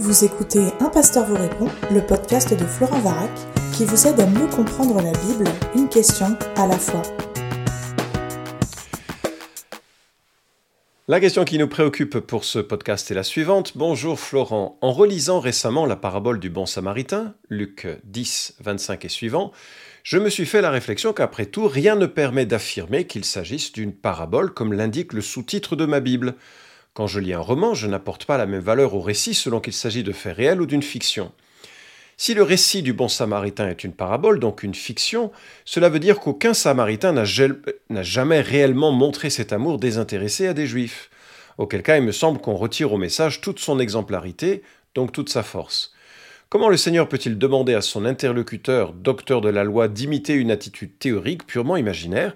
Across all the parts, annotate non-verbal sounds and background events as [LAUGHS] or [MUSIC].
Vous écoutez Un pasteur vous répond, le podcast de Florent Varac, qui vous aide à mieux comprendre la Bible, une question à la fois. La question qui nous préoccupe pour ce podcast est la suivante. Bonjour Florent. En relisant récemment la parabole du bon samaritain, Luc 10, 25 et suivant, je me suis fait la réflexion qu'après tout, rien ne permet d'affirmer qu'il s'agisse d'une parabole comme l'indique le sous-titre de ma Bible. Quand je lis un roman, je n'apporte pas la même valeur au récit selon qu'il s'agit de faits réels ou d'une fiction. Si le récit du bon samaritain est une parabole, donc une fiction, cela veut dire qu'aucun samaritain n'a jamais réellement montré cet amour désintéressé à des juifs. Auquel cas, il me semble qu'on retire au message toute son exemplarité, donc toute sa force. Comment le Seigneur peut-il demander à son interlocuteur, docteur de la loi, d'imiter une attitude théorique purement imaginaire,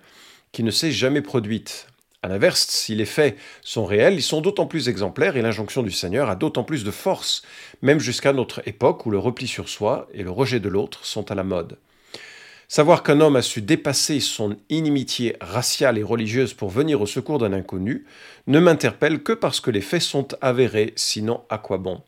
qui ne s'est jamais produite? À l'inverse, si les faits sont réels, ils sont d'autant plus exemplaires et l'injonction du Seigneur a d'autant plus de force, même jusqu'à notre époque où le repli sur soi et le rejet de l'autre sont à la mode. Savoir qu'un homme a su dépasser son inimitié raciale et religieuse pour venir au secours d'un inconnu ne m'interpelle que parce que les faits sont avérés, sinon à quoi bon?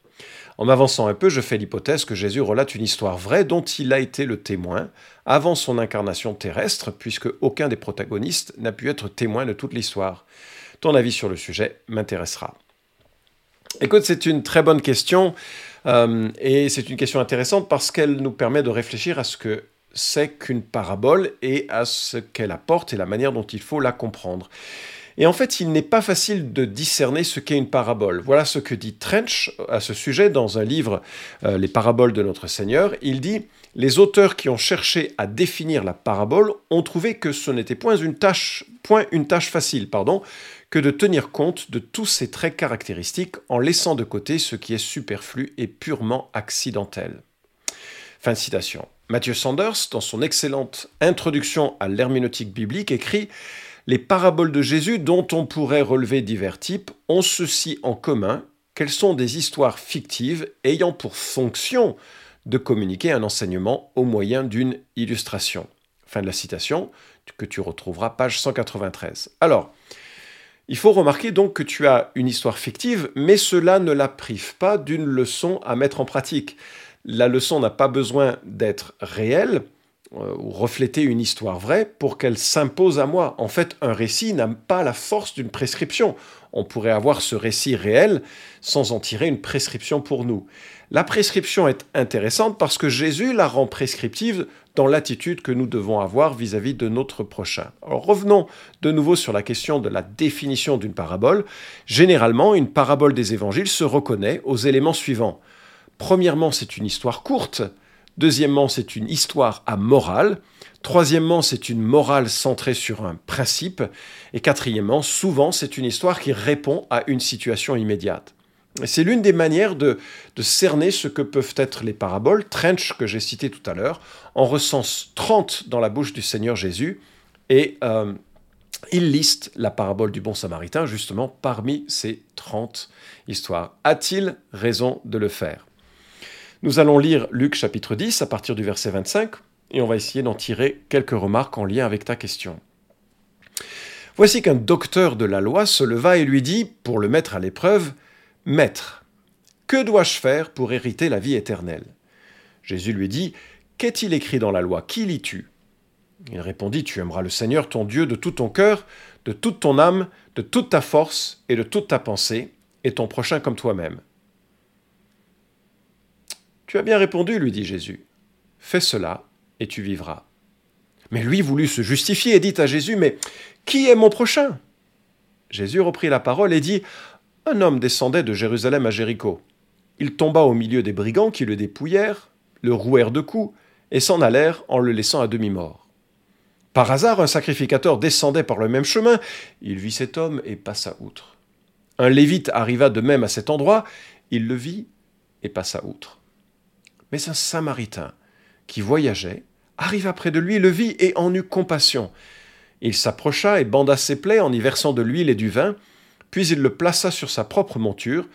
En m'avançant un peu, je fais l'hypothèse que Jésus relate une histoire vraie dont il a été le témoin avant son incarnation terrestre, puisque aucun des protagonistes n'a pu être témoin de toute l'histoire. Ton avis sur le sujet m'intéressera. Écoute, c'est une très bonne question, euh, et c'est une question intéressante parce qu'elle nous permet de réfléchir à ce que c'est qu'une parabole et à ce qu'elle apporte et la manière dont il faut la comprendre. Et en fait, il n'est pas facile de discerner ce qu'est une parabole. Voilà ce que dit Trench à ce sujet dans un livre, euh, Les paraboles de notre Seigneur. Il dit Les auteurs qui ont cherché à définir la parabole ont trouvé que ce n'était point une tâche, facile, pardon, que de tenir compte de tous ces traits caractéristiques en laissant de côté ce qui est superflu et purement accidentel. Fin. Matthew Sanders, dans son excellente introduction à l'herméneutique biblique, écrit les paraboles de Jésus, dont on pourrait relever divers types, ont ceci en commun qu'elles sont des histoires fictives ayant pour fonction de communiquer un enseignement au moyen d'une illustration. Fin de la citation, que tu retrouveras page 193. Alors, il faut remarquer donc que tu as une histoire fictive, mais cela ne la prive pas d'une leçon à mettre en pratique. La leçon n'a pas besoin d'être réelle, euh, ou refléter une histoire vraie pour qu'elle s'impose à moi. En fait, un récit n'a pas la force d'une prescription. On pourrait avoir ce récit réel sans en tirer une prescription pour nous. La prescription est intéressante parce que Jésus la rend prescriptive dans l'attitude que nous devons avoir vis-à-vis de notre prochain. Revenons de nouveau sur la question de la définition d'une parabole. Généralement, une parabole des évangiles se reconnaît aux éléments suivants. Premièrement, c'est une histoire courte Deuxièmement, c'est une histoire à morale. Troisièmement, c'est une morale centrée sur un principe. Et quatrièmement, souvent, c'est une histoire qui répond à une situation immédiate. C'est l'une des manières de, cerner ce que peuvent être les paraboles. Trench, que j'ai cité tout à l'heure, en recense 30 dans la bouche du Seigneur Jésus et euh, il liste la parabole du bon samaritain justement parmi ces 30 histoires. A-t-il raison de le faire? Nous allons lire Luc chapitre 10 à partir du verset 25 et on va essayer d'en tirer quelques remarques en lien avec ta question. Voici qu'un docteur de la loi se leva et lui dit, pour le mettre à l'épreuve, Maître, que dois-je faire pour hériter la vie éternelle? Jésus lui dit, Qu'est-il écrit dans la loi? Qui lis-tu? Il répondit, Tu aimeras le Seigneur ton Dieu de tout ton cœur, de toute ton âme, de toute ta force et de toute ta pensée, et ton prochain comme toi-même. Tu as bien répondu, lui dit Jésus. Fais cela, et tu vivras. Mais lui voulut se justifier et dit à Jésus, Mais qui est mon prochain? Jésus reprit la parole et dit, Un homme descendait de Jérusalem à Jéricho. Il tomba au milieu des brigands qui le dépouillèrent, le rouèrent de coups, et s'en allèrent en le laissant à demi-mort. Par hasard, un sacrificateur descendait par le même chemin, il vit cet homme et passa outre. Un lévite arriva de même à cet endroit, il le vit et passa outre. Mais un Samaritain, qui voyageait, arriva près de lui, le vit et en eut compassion. Il s'approcha et banda ses plaies en y versant de l'huile et du vin, puis il le plaça sur sa propre monture,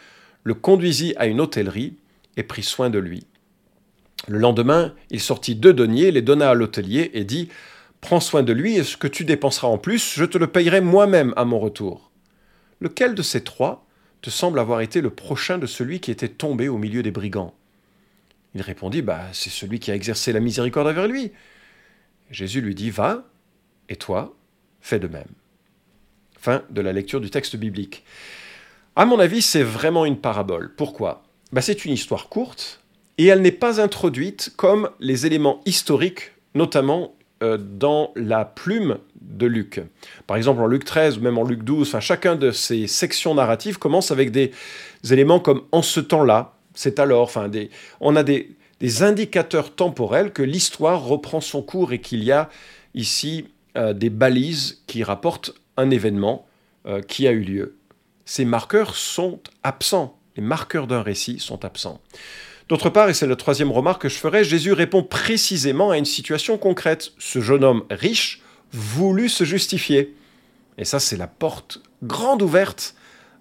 le conduisit à une hôtellerie et prit soin de lui. Le lendemain, il sortit deux deniers, les donna à l'hôtelier et dit Prends soin de lui, et ce que tu dépenseras en plus, je te le payerai moi-même à mon retour. Lequel de ces trois te semble avoir été le prochain de celui qui était tombé au milieu des brigands? Il répondit, bah, c'est celui qui a exercé la miséricorde envers lui. Jésus lui dit, va, et toi, fais de même. Fin de la lecture du texte biblique. À mon avis, c'est vraiment une parabole. Pourquoi? Bah, C'est une histoire courte, et elle n'est pas introduite comme les éléments historiques, notamment euh, dans la plume de Luc. Par exemple, en Luc 13 ou même en Luc 12, enfin, chacun de ces sections narratives commence avec des éléments comme en ce temps-là, c'est alors, enfin, on a des, indicateurs temporels que l'histoire reprend son cours et qu'il y a ici euh, des balises qui rapportent un événement euh, qui a eu lieu. Ces marqueurs sont absents. Les marqueurs d'un récit sont absents. D'autre part, et c'est la troisième remarque que je ferai, Jésus répond précisément à une situation concrète. Ce jeune homme riche voulut se justifier. Et ça, c'est la porte grande ouverte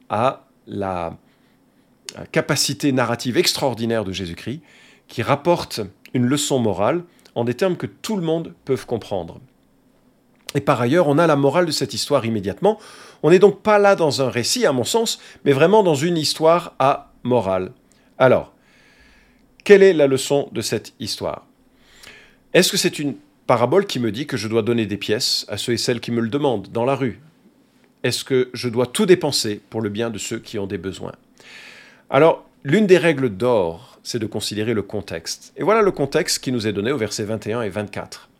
à la capacité narrative extraordinaire de Jésus-Christ, qui rapporte une leçon morale en des termes que tout le monde peut comprendre. Et par ailleurs, on a la morale de cette histoire immédiatement. On n'est donc pas là dans un récit, à mon sens, mais vraiment dans une histoire à morale. Alors, quelle est la leçon de cette histoire? Est-ce que c'est une parabole qui me dit que je dois donner des pièces à ceux et celles qui me le demandent dans la rue? Est-ce que je dois tout dépenser pour le bien de ceux qui ont des besoins? Alors, l'une des règles d'or, c'est de considérer le contexte. Et voilà le contexte qui nous est donné au verset 21 et 24.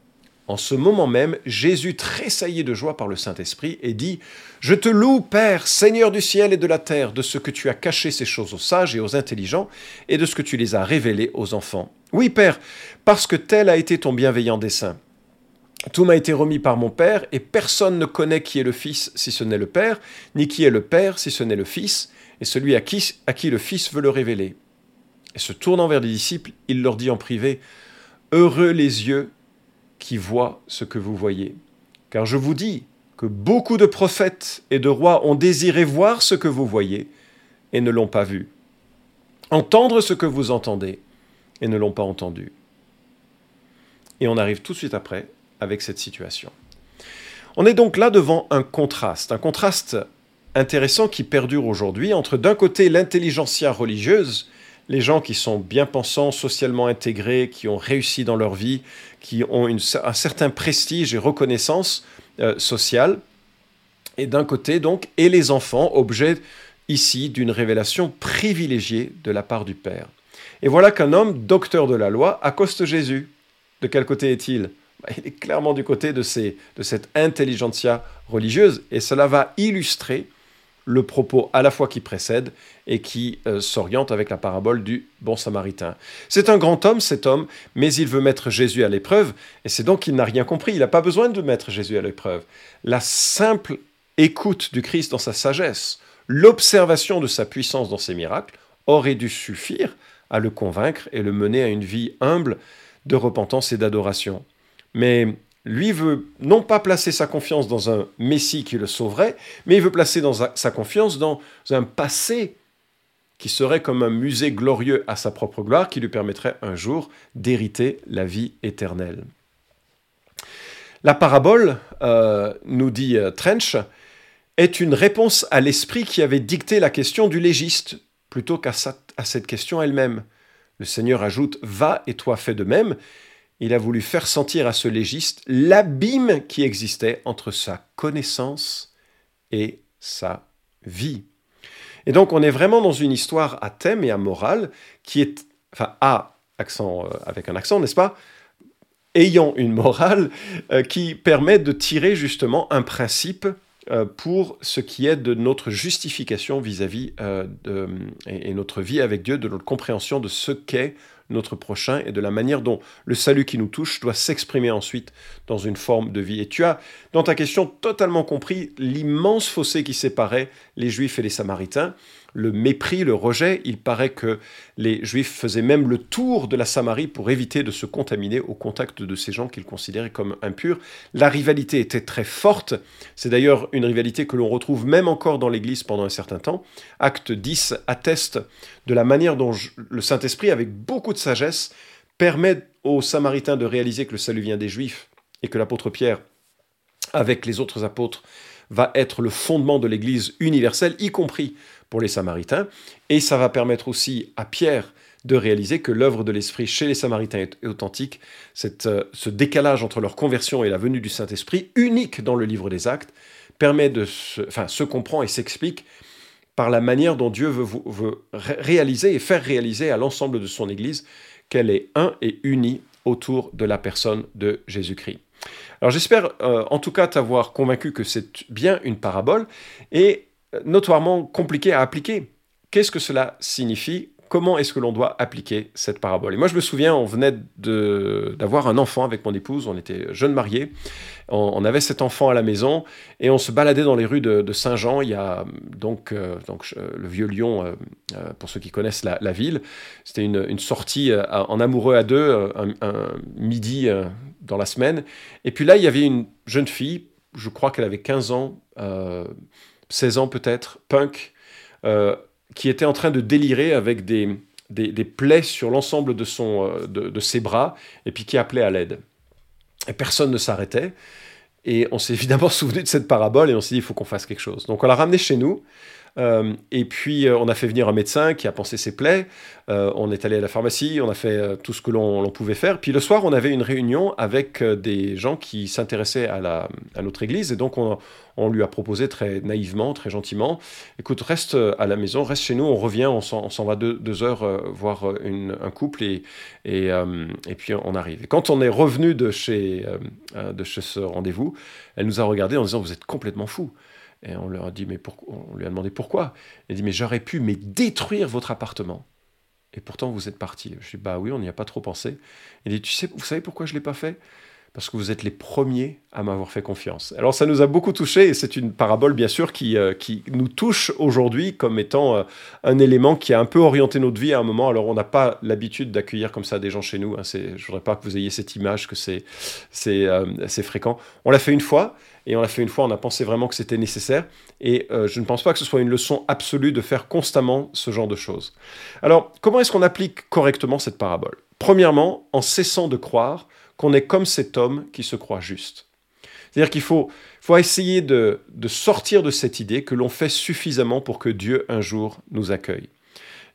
En ce moment même, Jésus tressaillit de joie par le Saint-Esprit et dit Je te loue, Père, Seigneur du ciel et de la terre, de ce que tu as caché ces choses aux sages et aux intelligents, et de ce que tu les as révélées aux enfants. Oui, Père, parce que tel a été ton bienveillant dessein. Tout m'a été remis par mon Père, et personne ne connaît qui est le Fils si ce n'est le Père, ni qui est le Père si ce n'est le Fils, et celui à qui, à qui le Fils veut le révéler. Et se tournant vers les disciples, il leur dit en privé Heureux les yeux qui voit ce que vous voyez. Car je vous dis que beaucoup de prophètes et de rois ont désiré voir ce que vous voyez et ne l'ont pas vu, entendre ce que vous entendez et ne l'ont pas entendu. Et on arrive tout de suite après avec cette situation. On est donc là devant un contraste, un contraste intéressant qui perdure aujourd'hui entre d'un côté l'intelligentsia religieuse les gens qui sont bien pensants, socialement intégrés, qui ont réussi dans leur vie, qui ont un certain prestige et reconnaissance euh, sociale, et d'un côté donc, et les enfants, objet ici d'une révélation privilégiée de la part du Père. Et voilà qu'un homme, docteur de la loi, accoste Jésus. De quel côté est-il? Bah, Il est clairement du côté de, ces, de cette intelligentsia religieuse, et cela va illustrer le propos à la fois qui précède et qui euh, s'oriente avec la parabole du bon samaritain. C'est un grand homme, cet homme, mais il veut mettre Jésus à l'épreuve, et c'est donc qu'il n'a rien compris. Il n'a pas besoin de mettre Jésus à l'épreuve. La simple écoute du Christ dans sa sagesse, l'observation de sa puissance dans ses miracles, aurait dû suffire à le convaincre et le mener à une vie humble de repentance et d'adoration. Mais lui veut non pas placer sa confiance dans un Messie qui le sauverait, mais il veut placer sa confiance dans un passé qui serait comme un musée glorieux à sa propre gloire qui lui permettrait un jour d'hériter la vie éternelle. La parabole, euh, nous dit euh, Trench, est une réponse à l'esprit qui avait dicté la question du légiste, plutôt qu'à cette question elle-même. Le Seigneur ajoute Va et toi fais de même, il a voulu faire sentir à ce légiste l'abîme qui existait entre sa connaissance et sa vie. Et donc on est vraiment dans une histoire à thème et à morale qui est, enfin à accent, euh, avec un accent, n'est-ce pas Ayant une morale euh, qui permet de tirer justement un principe euh, pour ce qui est de notre justification vis-à-vis et, notre vie avec Dieu, de notre compréhension de ce qu'est notre prochain et de la manière dont le salut qui nous touche doit s'exprimer ensuite dans une forme de vie. Et tu as, dans ta question, totalement compris l'immense fossé qui séparait les Juifs et les Samaritains le mépris, le rejet. Il paraît que les Juifs faisaient même le tour de la Samarie pour éviter de se contaminer au contact de ces gens qu'ils considéraient comme impurs. La rivalité était très forte. C'est d'ailleurs une rivalité que l'on retrouve même encore dans l'Église pendant un certain temps. Acte 10 atteste de la manière dont le Saint-Esprit, avec beaucoup de sagesse, permet aux Samaritains de réaliser que le salut vient des Juifs et que l'apôtre Pierre, avec les autres apôtres, va être le fondement de l'Église universelle, y compris pour les Samaritains. Et ça va permettre aussi à Pierre de réaliser que l'œuvre de l'Esprit chez les Samaritains est authentique. Euh, ce décalage entre leur conversion et la venue du Saint-Esprit, unique dans le livre des Actes, permet de se, enfin, se comprend et s'explique par la manière dont Dieu veut, réaliser et faire réaliser à l'ensemble de son Église qu'elle est un et unie autour de la personne de Jésus-Christ. Alors j'espère euh, en tout cas t'avoir convaincu que c'est bien une parabole et notoirement compliqué à appliquer. Qu'est-ce que cela signifie? Comment est-ce que l'on doit appliquer cette parabole? Et moi, je me souviens, on venait d'avoir un enfant avec mon épouse, on était jeunes mariés, on, avait cet enfant à la maison et on se baladait dans les rues de, Saint-Jean. Il y a donc, euh, donc le vieux Lyon, euh, euh, pour ceux qui connaissent la, ville. C'était une, sortie en amoureux à deux, un, midi dans la semaine. Et puis là, il y avait une jeune fille, je crois qu'elle avait 15 ans, 16 ans peut-être, punk qui était en train de délirer avec des, des, plaies sur l'ensemble de, son, euh, de, ses bras, et puis qui appelait à l'aide. Et personne ne s'arrêtait. Et on s'est [LAUGHS] évidemment souvenu de cette parabole et on s'est dit, il faut qu'on fasse quelque chose. Donc on l'a ramené chez nous. Euh, et puis, euh, on a fait venir un médecin qui a pensé ses plaies. Euh, on est allé à la pharmacie, on a fait tout ce que l'on pouvait faire. Puis le soir, on avait une réunion avec des gens qui s'intéressaient à, notre église. Et donc, on, lui a proposé très naïvement, très gentiment, écoute, reste à la maison, reste chez nous, on revient, on s'en va deux, heures voir un couple et, puis on arrive. Et quand on est revenu de chez, ce rendez-vous, elle nous a regardé en disant, vous êtes complètement fou. Et on leur a dit, mais on lui a demandé pourquoi. Elle dit, mais j'aurais pu mais détruire votre appartement. Et pourtant, vous êtes parti. Je dis, bah oui, on n'y a pas trop pensé. Elle dit, tu sais, vous savez pourquoi je ne l'ai pas fait? Parce que vous êtes les premiers à m'avoir fait confiance. Alors ça nous a beaucoup touché et c'est une parabole bien sûr qui, euh, qui nous touche aujourd'hui comme étant euh, un élément qui a un peu orienté notre vie à un moment. Alors on n'a pas l'habitude d'accueillir comme ça des gens chez nous. Hein. je ne voudrais pas que vous ayez cette image que c'est euh, fréquent. On l'a fait une fois et on l'a fait une fois, on a pensé vraiment que c'était nécessaire et je ne pense pas que ce soit une leçon absolue de faire constamment ce genre de choses. Alors comment est-ce qu'on applique correctement cette parabole? Premièrement, en cessant de croire qu'on est comme cet homme qui se croit juste. C'est-à-dire qu'il faut, faut essayer de, de sortir de cette idée que l'on fait suffisamment pour que Dieu un jour nous accueille.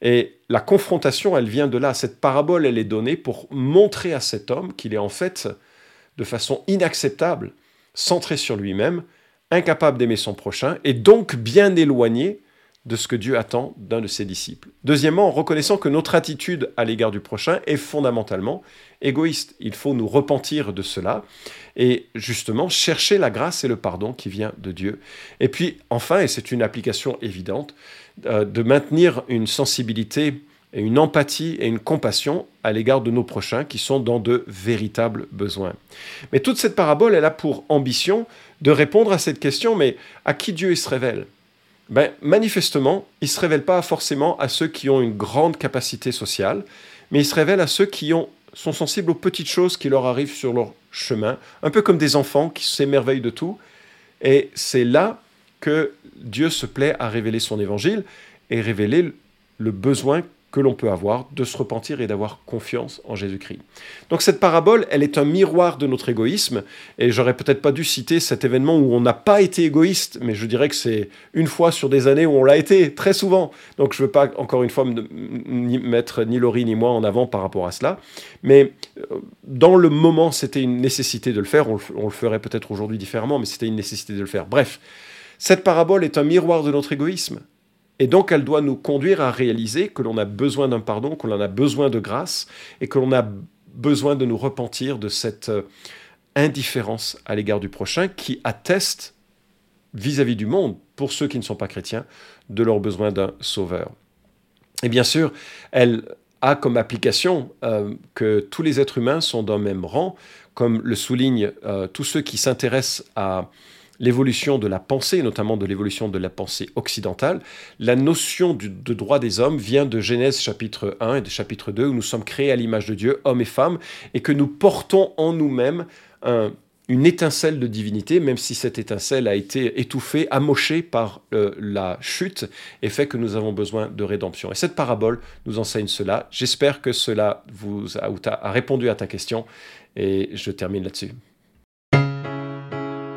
Et la confrontation, elle vient de là. Cette parabole, elle est donnée pour montrer à cet homme qu'il est en fait, de façon inacceptable, centré sur lui-même, incapable d'aimer son prochain, et donc bien éloigné de ce que Dieu attend d'un de ses disciples. Deuxièmement, en reconnaissant que notre attitude à l'égard du prochain est fondamentalement égoïste. Il faut nous repentir de cela et justement chercher la grâce et le pardon qui vient de Dieu. Et puis enfin, et c'est une application évidente, euh, de maintenir une sensibilité et une empathie et une compassion à l'égard de nos prochains qui sont dans de véritables besoins. Mais toute cette parabole, elle a pour ambition de répondre à cette question, mais à qui Dieu se révèle? Ben, manifestement, il ne se révèle pas forcément à ceux qui ont une grande capacité sociale, mais il se révèle à ceux qui ont, sont sensibles aux petites choses qui leur arrivent sur leur chemin, un peu comme des enfants qui s'émerveillent de tout. Et c'est là que Dieu se plaît à révéler son évangile et révéler le besoin que l'on peut avoir de se repentir et d'avoir confiance en Jésus-Christ. Donc cette parabole, elle est un miroir de notre égoïsme, et j'aurais peut-être pas dû citer cet événement où on n'a pas été égoïste, mais je dirais que c'est une fois sur des années où on l'a été, très souvent. Donc je ne veux pas encore une fois mettre ni Laurie ni moi en avant par rapport à cela, mais euh, dans le moment, c'était une nécessité de le faire, on le ferait peut-être aujourd'hui différemment, mais c'était une nécessité de le faire. Bref, cette parabole est un miroir de notre égoïsme. Et donc elle doit nous conduire à réaliser que l'on a besoin d'un pardon, que l'on a besoin de grâce et que l'on a besoin de nous repentir de cette euh, indifférence à l'égard du prochain qui atteste vis-à-vis du monde, pour ceux qui ne sont pas chrétiens, de leur besoin d'un sauveur. Et bien sûr, elle a comme application euh, que tous les êtres humains sont d'un même rang, comme le soulignent euh, tous ceux qui s'intéressent à l'évolution de la pensée, notamment de l'évolution de la pensée occidentale, la notion de droit des hommes vient de Genèse chapitre 1 et de chapitre 2, où nous sommes créés à l'image de Dieu, hommes et femmes, et que nous portons en nous-mêmes une étincelle de divinité, même si cette étincelle a été étouffée, amochée par euh, la chute, et fait que nous avons besoin de rédemption. Et cette parabole nous enseigne cela. J'espère que cela vous a répondu à ta question, et je termine là-dessus.